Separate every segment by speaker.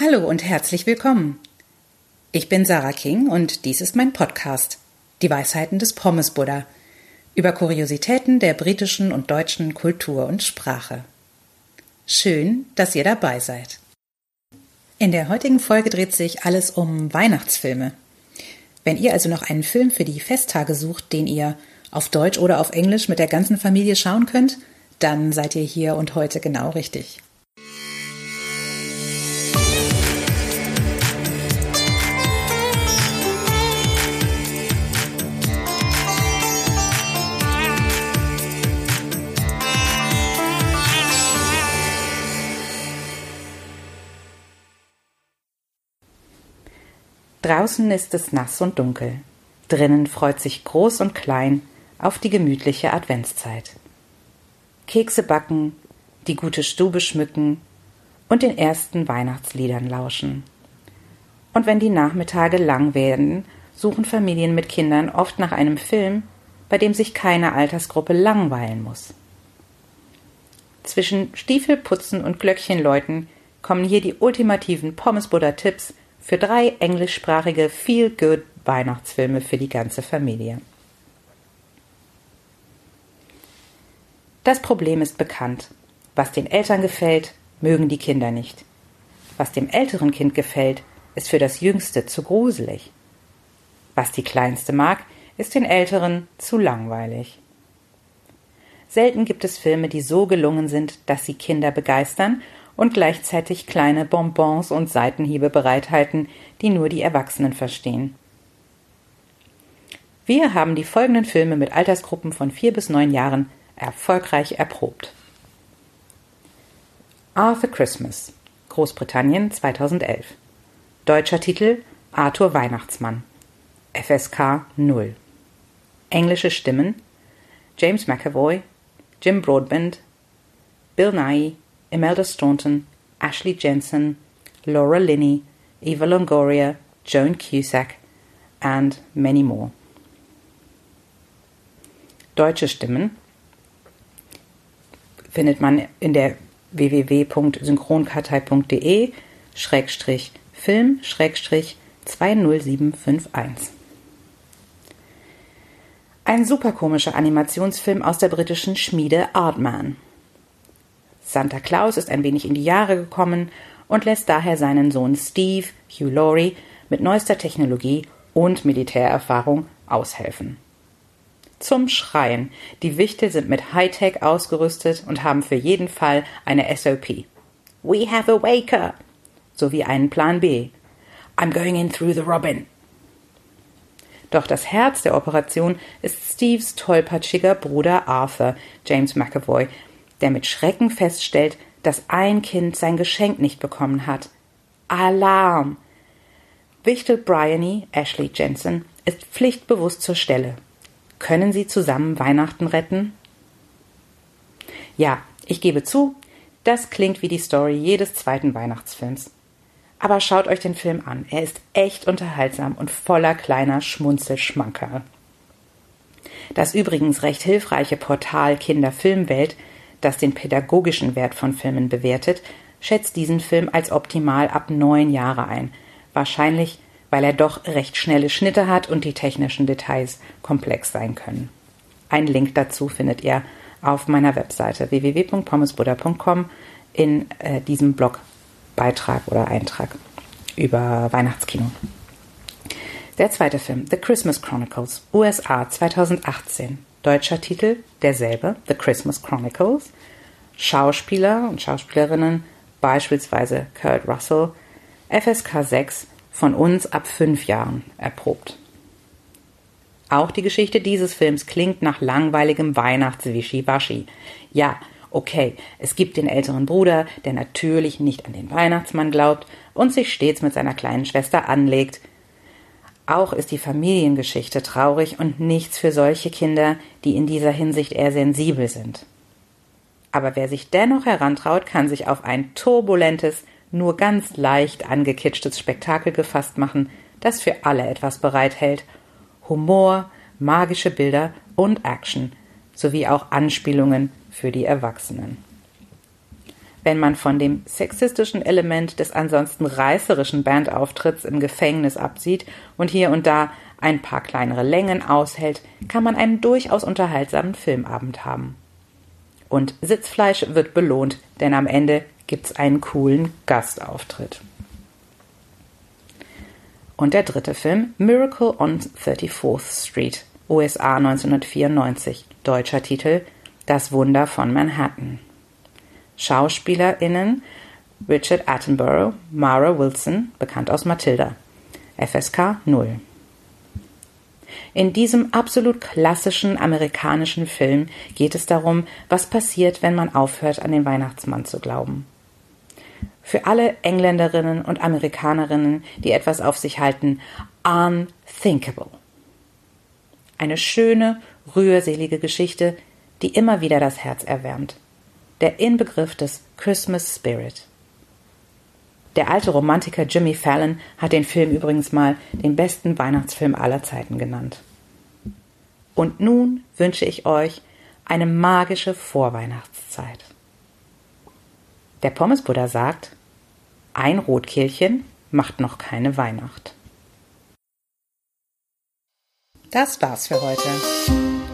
Speaker 1: Hallo und herzlich willkommen. Ich bin Sarah King und dies ist mein Podcast, Die Weisheiten des Pommes Buddha, über Kuriositäten der britischen und deutschen Kultur und Sprache. Schön, dass ihr dabei seid. In der heutigen Folge dreht sich alles um Weihnachtsfilme. Wenn ihr also noch einen Film für die Festtage sucht, den ihr auf Deutsch oder auf Englisch mit der ganzen Familie schauen könnt, dann seid ihr hier und heute genau richtig. Draußen ist es nass und dunkel. Drinnen freut sich groß und klein auf die gemütliche Adventszeit. Kekse backen, die gute Stube schmücken und den ersten Weihnachtsliedern lauschen. Und wenn die Nachmittage lang werden, suchen Familien mit Kindern oft nach einem Film, bei dem sich keine Altersgruppe langweilen muss. Zwischen Stiefelputzen und Glöckchenläuten kommen hier die ultimativen Pommesbuddha-Tipps für drei englischsprachige Feel-Good Weihnachtsfilme für die ganze Familie. Das Problem ist bekannt. Was den Eltern gefällt, mögen die Kinder nicht. Was dem älteren Kind gefällt, ist für das Jüngste zu gruselig. Was die Kleinste mag, ist den Älteren zu langweilig. Selten gibt es Filme, die so gelungen sind, dass sie Kinder begeistern und gleichzeitig kleine Bonbons und Seitenhiebe bereithalten, die nur die Erwachsenen verstehen. Wir haben die folgenden Filme mit Altersgruppen von vier bis neun Jahren erfolgreich erprobt. Arthur Christmas, Großbritannien 2011. Deutscher Titel Arthur Weihnachtsmann. FSK 0. Englische Stimmen James McAvoy, Jim Broadbent, Bill Nye, Imelda Staunton, Ashley Jensen, Laura Linney, Eva Longoria, Joan Cusack, and many more. Deutsche Stimmen findet man in der www.synchronkartei.de Schrägstrich Film Schrägstrich 20751. Ein super komischer Animationsfilm aus der britischen Schmiede Artman. Santa Claus ist ein wenig in die Jahre gekommen und lässt daher seinen Sohn Steve, Hugh Laurie, mit neuester Technologie und Militärerfahrung aushelfen. Zum Schreien. Die Wichtel sind mit Hightech ausgerüstet und haben für jeden Fall eine SOP. We have a waker. Sowie einen Plan B. I'm going in through the robin. Doch das Herz der Operation ist Steves tollpatschiger Bruder Arthur, James McAvoy, der mit Schrecken feststellt, dass ein Kind sein Geschenk nicht bekommen hat. Alarm! Wichtel Bryony, Ashley Jensen, ist pflichtbewusst zur Stelle. Können sie zusammen Weihnachten retten? Ja, ich gebe zu, das klingt wie die Story jedes zweiten Weihnachtsfilms. Aber schaut euch den Film an. Er ist echt unterhaltsam und voller kleiner Schmunzelschmankerl. Das übrigens recht hilfreiche Portal Kinderfilmwelt das den pädagogischen Wert von Filmen bewertet, schätzt diesen Film als optimal ab neun Jahre ein. Wahrscheinlich, weil er doch recht schnelle Schnitte hat und die technischen Details komplex sein können. Einen Link dazu findet ihr auf meiner Webseite www.pommesbuddha.com in äh, diesem Blogbeitrag oder Eintrag über Weihnachtskino. Der zweite Film, The Christmas Chronicles, USA 2018. Deutscher Titel derselbe, The Christmas Chronicles. Schauspieler und Schauspielerinnen, beispielsweise Kurt Russell, FSK 6 von uns ab fünf Jahren erprobt. Auch die Geschichte dieses Films klingt nach langweiligem Weihnachtswischiwaschi. Ja, okay, es gibt den älteren Bruder, der natürlich nicht an den Weihnachtsmann glaubt und sich stets mit seiner kleinen Schwester anlegt, auch ist die Familiengeschichte traurig und nichts für solche Kinder, die in dieser Hinsicht eher sensibel sind. Aber wer sich dennoch herantraut, kann sich auf ein turbulentes, nur ganz leicht angekitschtes Spektakel gefasst machen, das für alle etwas bereithält. Humor, magische Bilder und Action, sowie auch Anspielungen für die Erwachsenen. Wenn man von dem sexistischen Element des ansonsten reißerischen Bandauftritts im Gefängnis absieht und hier und da ein paar kleinere Längen aushält, kann man einen durchaus unterhaltsamen Filmabend haben. Und Sitzfleisch wird belohnt, denn am Ende gibt's einen coolen Gastauftritt. Und der dritte Film, Miracle on 34th Street, USA 1994, deutscher Titel Das Wunder von Manhattan. SchauspielerInnen Richard Attenborough, Mara Wilson, bekannt aus Matilda. FSK 0. In diesem absolut klassischen amerikanischen Film geht es darum, was passiert, wenn man aufhört, an den Weihnachtsmann zu glauben. Für alle Engländerinnen und Amerikanerinnen, die etwas auf sich halten, unthinkable. Eine schöne, rührselige Geschichte, die immer wieder das Herz erwärmt. Der Inbegriff des Christmas Spirit. Der alte Romantiker Jimmy Fallon hat den Film übrigens mal den besten Weihnachtsfilm aller Zeiten genannt. Und nun wünsche ich euch eine magische Vorweihnachtszeit. Der Pommesbuddha sagt, ein Rotkehlchen macht noch keine Weihnacht. Das war's für heute.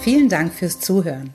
Speaker 1: Vielen Dank fürs Zuhören.